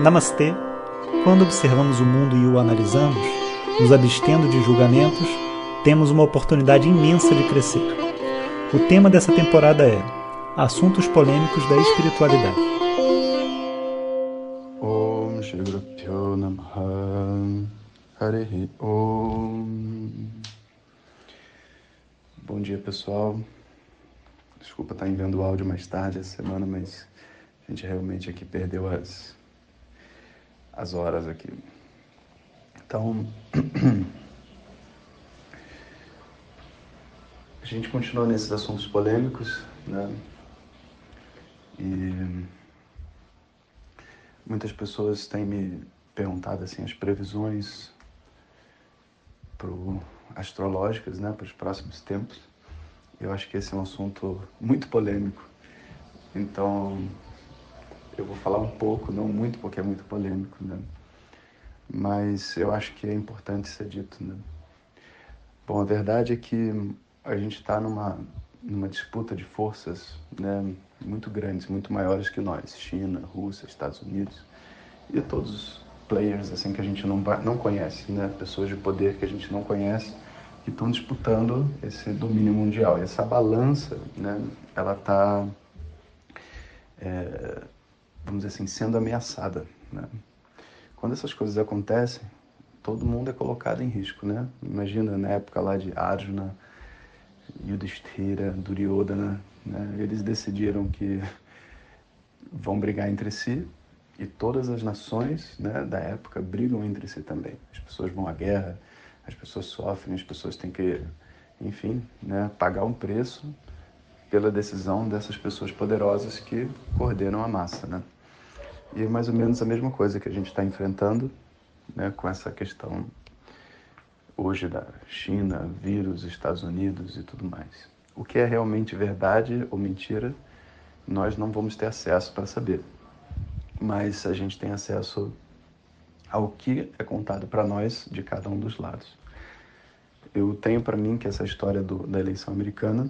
Namastê! Quando observamos o mundo e o analisamos, nos abstendo de julgamentos, temos uma oportunidade imensa de crescer. O tema dessa temporada é Assuntos Polêmicos da Espiritualidade. Om Bom dia pessoal, desculpa estar enviando o áudio mais tarde essa semana, mas a gente realmente aqui perdeu as, as horas aqui. Então, a gente continua nesses assuntos polêmicos, né? E muitas pessoas têm me perguntado assim as previsões pro astrológicas, né, para os próximos tempos. Eu acho que esse é um assunto muito polêmico. Então, eu vou falar um pouco, não muito, porque é muito polêmico, né? Mas eu acho que é importante ser dito, né? Bom, a verdade é que a gente está numa, numa disputa de forças né, muito grandes, muito maiores que nós. China, Rússia, Estados Unidos e todos os players assim que a gente não, não conhece, né? Pessoas de poder que a gente não conhece que estão disputando esse domínio mundial. E essa balança, né, ela está, é, vamos dizer assim, sendo ameaçada. Né? Quando essas coisas acontecem, todo mundo é colocado em risco, né? Imagina na época lá de Arjuna, Yudhishthira, Duryodhana, né? Eles decidiram que vão brigar entre si e todas as nações né, da época brigam entre si também. As pessoas vão à guerra, as pessoas sofrem, as pessoas têm que, enfim, né, pagar um preço pela decisão dessas pessoas poderosas que coordenam a massa, né? E é mais ou menos a mesma coisa que a gente está enfrentando, né, com essa questão hoje da China, vírus, Estados Unidos e tudo mais. O que é realmente verdade ou mentira, nós não vamos ter acesso para saber. Mas a gente tem acesso ao que é contado para nós de cada um dos lados. Eu tenho para mim que essa história do, da eleição americana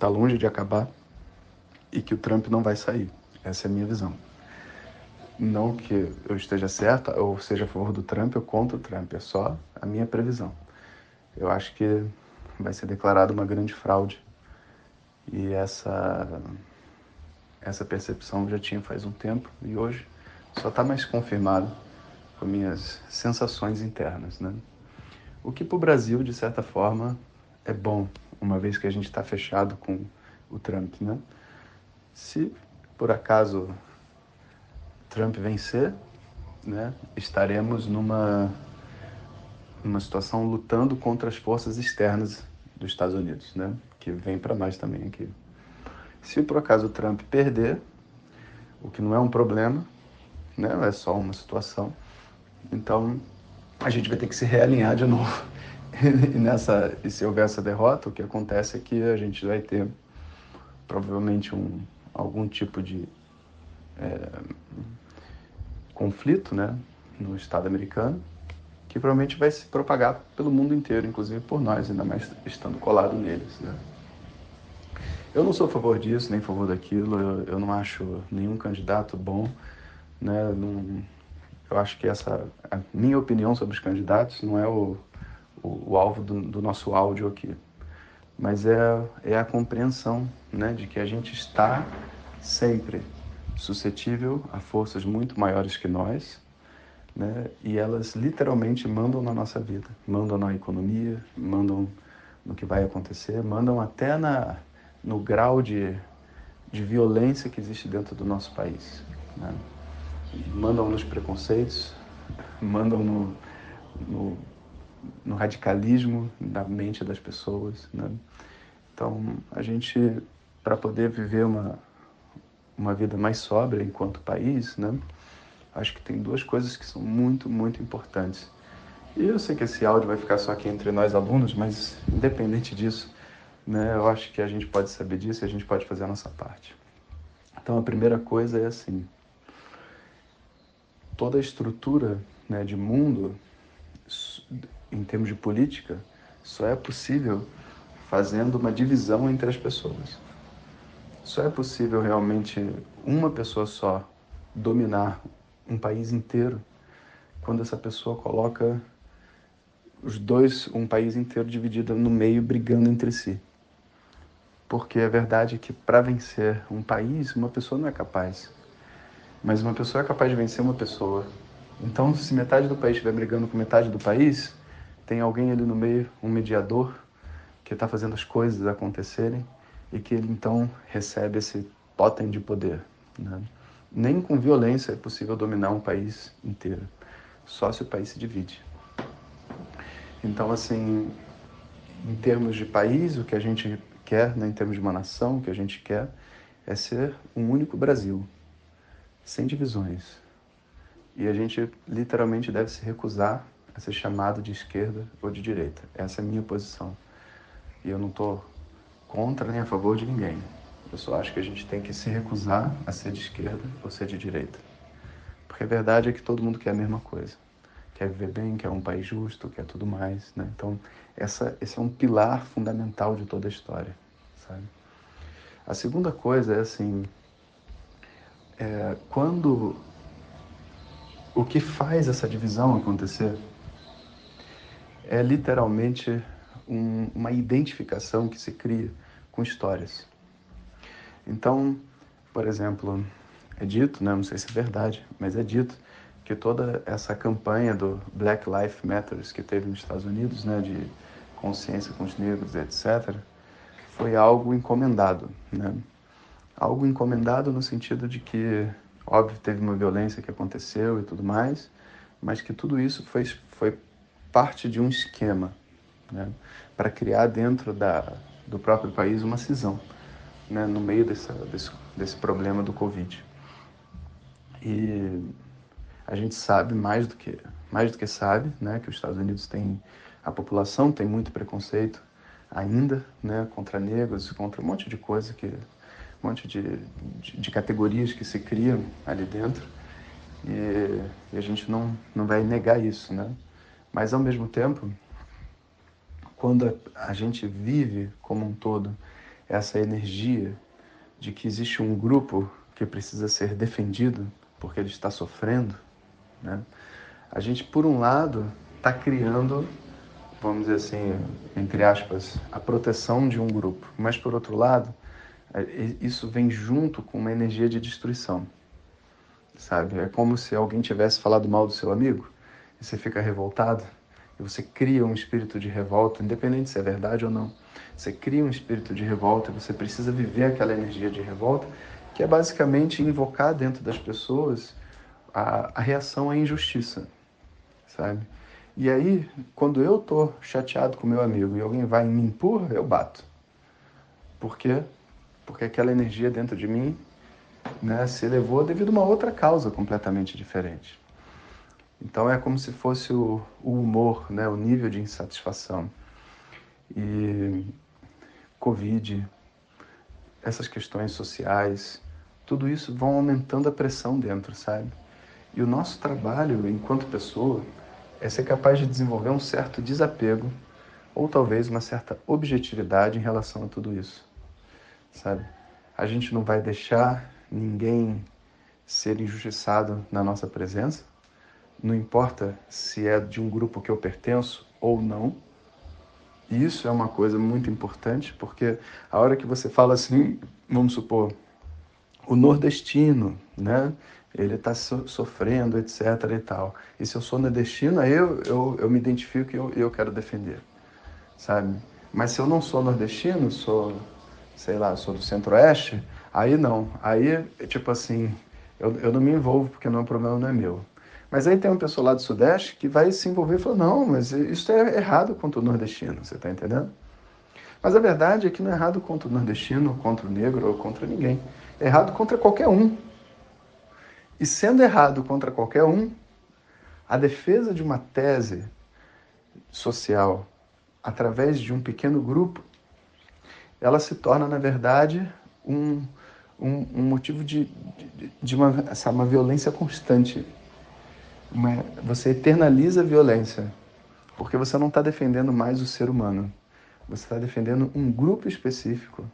está longe de acabar e que o Trump não vai sair. Essa é a minha visão. Não que eu esteja certa ou seja a favor do Trump ou contra o Trump, é só a minha previsão. Eu acho que vai ser declarada uma grande fraude e essa essa percepção já tinha faz um tempo e hoje só está mais confirmado com minhas sensações internas, né? O que para o Brasil, de certa forma, é bom, uma vez que a gente está fechado com o Trump, né? Se por acaso Trump vencer, né, estaremos numa numa situação lutando contra as forças externas dos Estados Unidos, né, que vem para nós também aqui. Se por acaso Trump perder, o que não é um problema, né, é só uma situação, então a gente vai ter que se realinhar de novo. e, nessa, e se houver essa derrota, o que acontece é que a gente vai ter provavelmente um, algum tipo de é, conflito né, no Estado americano, que provavelmente vai se propagar pelo mundo inteiro, inclusive por nós, ainda mais estando colado neles. Né? Eu não sou a favor disso, nem a favor daquilo, eu, eu não acho nenhum candidato bom, né? Não, eu acho que essa, a minha opinião sobre os candidatos não é o, o, o alvo do, do, nosso áudio aqui, mas é, é a compreensão né, de que a gente está sempre suscetível a forças muito maiores que nós, né, e elas literalmente mandam na nossa vida, mandam na economia, mandam no que vai acontecer, mandam até na, no grau de, de violência que existe dentro do nosso país. Né? mandam nos preconceitos, mandam no, no, no radicalismo da mente das pessoas. Né? Então, a gente, para poder viver uma, uma vida mais sóbria enquanto país, né? acho que tem duas coisas que são muito, muito importantes. E eu sei que esse áudio vai ficar só aqui entre nós alunos, mas independente disso, né, eu acho que a gente pode saber disso e a gente pode fazer a nossa parte. Então a primeira coisa é assim: toda a estrutura né, de mundo, em termos de política, só é possível fazendo uma divisão entre as pessoas. Só é possível realmente uma pessoa só dominar um país inteiro quando essa pessoa coloca os dois, um país inteiro dividido no meio, brigando entre si. Porque a verdade é que para vencer um país, uma pessoa não é capaz. Mas uma pessoa é capaz de vencer uma pessoa. Então, se metade do país estiver brigando com metade do país, tem alguém ali no meio, um mediador, que está fazendo as coisas acontecerem e que ele então recebe esse totem de poder. Né? Nem com violência é possível dominar um país inteiro, só se o país se divide. Então, assim, em termos de país, o que a gente quer, né, em termos de uma nação, o que a gente quer é ser um único Brasil, sem divisões. E a gente literalmente deve se recusar a ser chamado de esquerda ou de direita. Essa é a minha posição. E eu não estou contra nem a favor de ninguém. Eu só acho que a gente tem que se recusar a ser de esquerda ou ser de direita. Porque a verdade é que todo mundo quer a mesma coisa. Quer viver bem, quer um país justo, quer tudo mais. Né? Então, essa, esse é um pilar fundamental de toda a história. Sabe? A segunda coisa é assim: é, quando o que faz essa divisão acontecer é literalmente um, uma identificação que se cria com histórias. Então, por exemplo, é dito, né, não sei se é verdade, mas é dito que toda essa campanha do Black Lives Matter que teve nos Estados Unidos, né, de consciência com os negros, etc., foi algo encomendado, né? Algo encomendado no sentido de que, óbvio, teve uma violência que aconteceu e tudo mais, mas que tudo isso foi, foi parte de um esquema, né? Para criar dentro da, do próprio país uma cisão né, no meio desse, desse, desse problema do Covid. E a gente sabe mais do que mais do que sabe, né, que os Estados Unidos tem a população tem muito preconceito ainda, né, contra negros, contra um monte de coisa que um monte de, de, de categorias que se criam ali dentro e, e, a gente não não vai negar isso, né? Mas ao mesmo tempo, quando a, gente vive como um todo essa energia de que existe um grupo que precisa ser defendido porque ele está sofrendo, né? A gente, por um lado, está criando, vamos dizer assim, entre aspas, a proteção de um grupo, mas por outro lado, é, isso vem junto com uma energia de destruição, sabe? É como se alguém tivesse falado mal do seu amigo e você fica revoltado e você cria um espírito de revolta, independente se é verdade ou não. Você cria um espírito de revolta, você precisa viver aquela energia de revolta, que é basicamente invocar dentro das pessoas a, a reação à injustiça, sabe? E aí, quando eu tô chateado com meu amigo e alguém vai e me empurra, eu bato. Por quê? Porque aquela energia dentro de mim né, se elevou devido a uma outra causa completamente diferente. Então é como se fosse o, o humor, né, o nível de insatisfação. E Covid, essas questões sociais, tudo isso vão aumentando a pressão dentro, sabe? E o nosso trabalho enquanto pessoa é ser capaz de desenvolver um certo desapego ou talvez uma certa objetividade em relação a tudo isso, sabe? A gente não vai deixar ninguém ser injustiçado na nossa presença, não importa se é de um grupo que eu pertenço ou não. Isso é uma coisa muito importante, porque a hora que você fala assim, vamos supor, o nordestino, né? Ele está so sofrendo, etc. e tal. E se eu sou nordestino, aí eu, eu, eu me identifico e eu, eu quero defender, sabe? Mas se eu não sou nordestino, sou, sei lá, sou do centro-oeste, aí não. Aí, tipo assim, eu, eu não me envolvo porque não, o problema não é meu. Mas aí tem uma pessoa lá do Sudeste que vai se envolver e falar: não, mas isso é errado contra o nordestino, você está entendendo? Mas a verdade é que não é errado contra o nordestino, contra o negro ou contra ninguém. É errado contra qualquer um. E sendo errado contra qualquer um, a defesa de uma tese social através de um pequeno grupo, ela se torna, na verdade, um, um, um motivo de, de, de uma, uma violência constante uma, você eternaliza a violência, porque você não está defendendo mais o ser humano. Você está defendendo um grupo específico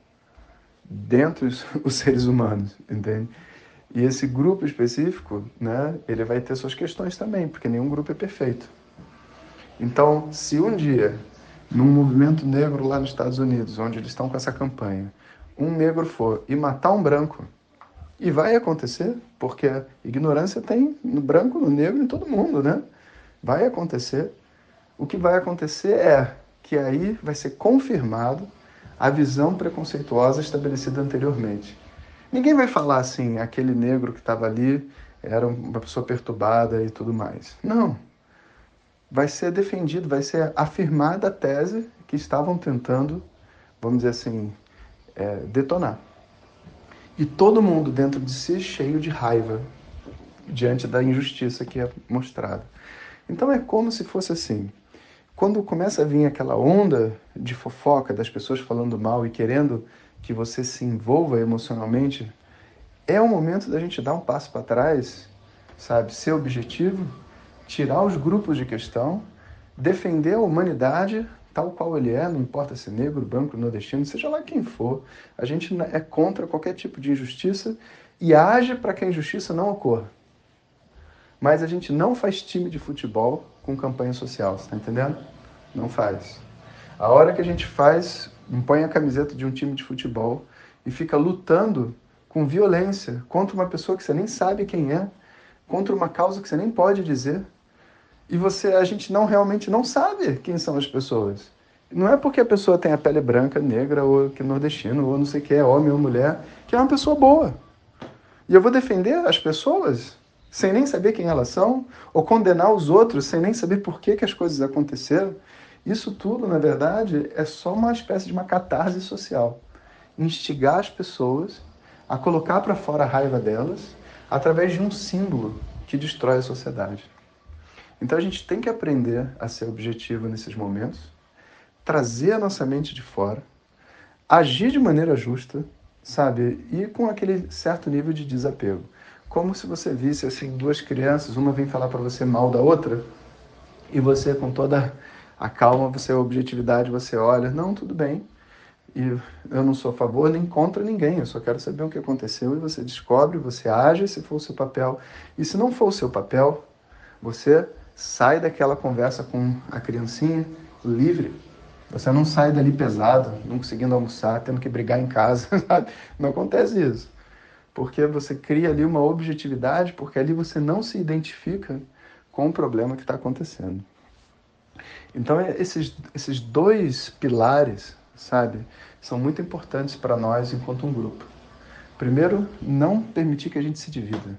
dentre os, os seres humanos, entende? E esse grupo específico, né, ele vai ter suas questões também, porque nenhum grupo é perfeito. Então, se um dia, num movimento negro lá nos Estados Unidos, onde eles estão com essa campanha, um negro for e matar um branco, e vai acontecer, porque ignorância tem no branco, no negro, em todo mundo, né? Vai acontecer. O que vai acontecer é que aí vai ser confirmado a visão preconceituosa estabelecida anteriormente. Ninguém vai falar assim, aquele negro que estava ali era uma pessoa perturbada e tudo mais. Não. Vai ser defendido, vai ser afirmada a tese que estavam tentando, vamos dizer assim, é, detonar. E todo mundo dentro de si cheio de raiva diante da injustiça que é mostrada. Então é como se fosse assim: quando começa a vir aquela onda de fofoca das pessoas falando mal e querendo que você se envolva emocionalmente, é o momento da gente dar um passo para trás, sabe? Ser objetivo, tirar os grupos de questão, defender a humanidade tal qual ele é, não importa se negro, branco, nordestino, seja lá quem for. A gente é contra qualquer tipo de injustiça e age para que a injustiça não ocorra. Mas a gente não faz time de futebol com campanha social, você tá entendendo? Não faz. A hora que a gente faz põe a camiseta de um time de futebol e fica lutando com violência contra uma pessoa que você nem sabe quem é, contra uma causa que você nem pode dizer, e você a gente não realmente não sabe quem são as pessoas. Não é porque a pessoa tem a pele branca, negra ou que nordestino ou não sei o que é homem ou mulher, que é uma pessoa boa. E eu vou defender as pessoas sem nem saber quem elas são, ou condenar os outros sem nem saber por que, que as coisas aconteceram. Isso tudo, na verdade, é só uma espécie de uma catarse social. Instigar as pessoas a colocar para fora a raiva delas através de um símbolo que destrói a sociedade. Então a gente tem que aprender a ser objetivo nesses momentos, trazer a nossa mente de fora, agir de maneira justa, sabe? E com aquele certo nível de desapego. Como se você visse assim duas crianças, uma vem falar para você mal da outra, e você com toda a calma, você a objetividade, você olha, não, tudo bem. E eu não sou a favor nem contra ninguém, eu só quero saber o que aconteceu e você descobre, você age se for o seu papel. E se não for o seu papel, você sai daquela conversa com a criancinha livre. Você não sai dali pesado, não conseguindo almoçar, tendo que brigar em casa, sabe? Não acontece isso. Porque você cria ali uma objetividade, porque ali você não se identifica com o problema que está acontecendo. Então, é, esses, esses dois pilares, sabe, são muito importantes para nós enquanto um grupo. Primeiro, não permitir que a gente se divida.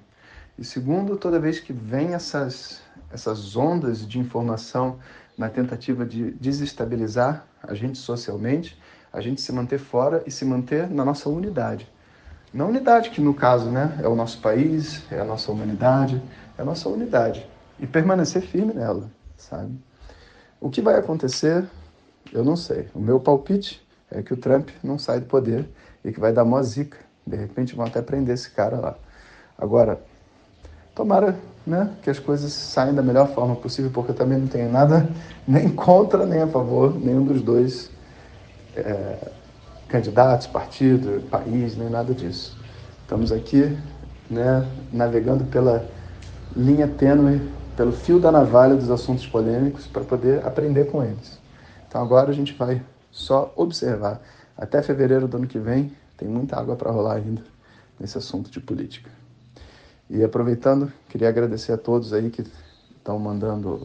E segundo, toda vez que vem essas, essas ondas de informação na tentativa de desestabilizar a gente socialmente, a gente se manter fora e se manter na nossa unidade. Na unidade que, no caso, né, é o nosso país, é a nossa humanidade, é a nossa unidade. E permanecer firme nela, sabe? O que vai acontecer, eu não sei. O meu palpite é que o Trump não sai do poder e que vai dar mó zica. De repente vão até prender esse cara lá. Agora, tomara né, que as coisas saiam da melhor forma possível, porque eu também não tenho nada nem contra nem a favor, nenhum dos dois é, candidatos, partido, país, nem nada disso. Estamos aqui né, navegando pela linha tênue pelo fio da navalha dos assuntos polêmicos para poder aprender com eles. Então agora a gente vai só observar. Até fevereiro do ano que vem tem muita água para rolar ainda nesse assunto de política. E aproveitando, queria agradecer a todos aí que estão mandando,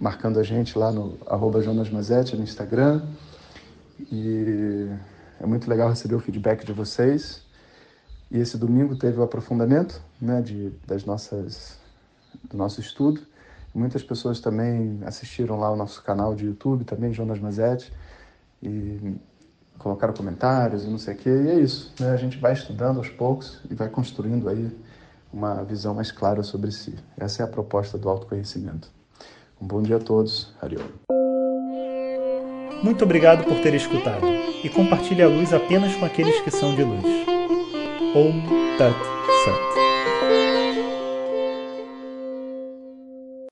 marcando a gente lá no arroba Jonas Mazetti no Instagram. E é muito legal receber o feedback de vocês. E esse domingo teve o aprofundamento né, de, das nossas do nosso estudo. Muitas pessoas também assistiram lá o nosso canal de YouTube, também Jonas Mazetti, e colocaram comentários e não sei o quê. E é isso, né? A gente vai estudando aos poucos e vai construindo aí uma visão mais clara sobre si. Essa é a proposta do autoconhecimento. Um bom dia a todos. Ariel. Muito obrigado por ter escutado e compartilhe a luz apenas com aqueles que são de luz. Om Tat Sat.